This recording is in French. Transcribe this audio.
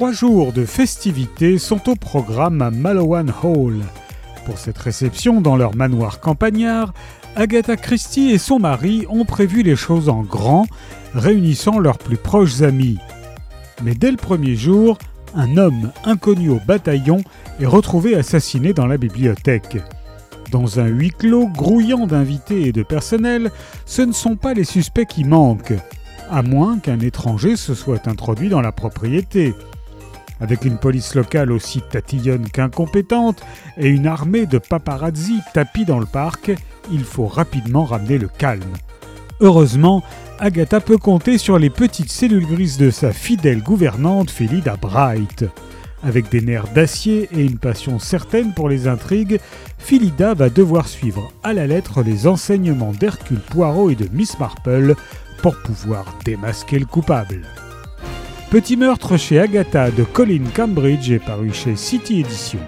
Trois jours de festivités sont au programme à Malowan Hall. Pour cette réception dans leur manoir campagnard, Agatha Christie et son mari ont prévu les choses en grand, réunissant leurs plus proches amis. Mais dès le premier jour, un homme inconnu au bataillon est retrouvé assassiné dans la bibliothèque. Dans un huis clos grouillant d'invités et de personnel, ce ne sont pas les suspects qui manquent, à moins qu'un étranger se soit introduit dans la propriété. Avec une police locale aussi tatillonne qu'incompétente et une armée de paparazzi tapis dans le parc, il faut rapidement ramener le calme. Heureusement, Agatha peut compter sur les petites cellules grises de sa fidèle gouvernante Philida Bright. Avec des nerfs d'acier et une passion certaine pour les intrigues, Philida va devoir suivre à la lettre les enseignements d'Hercule Poirot et de Miss Marple pour pouvoir démasquer le coupable. Petit meurtre chez Agatha de Colin Cambridge est paru chez City Edition.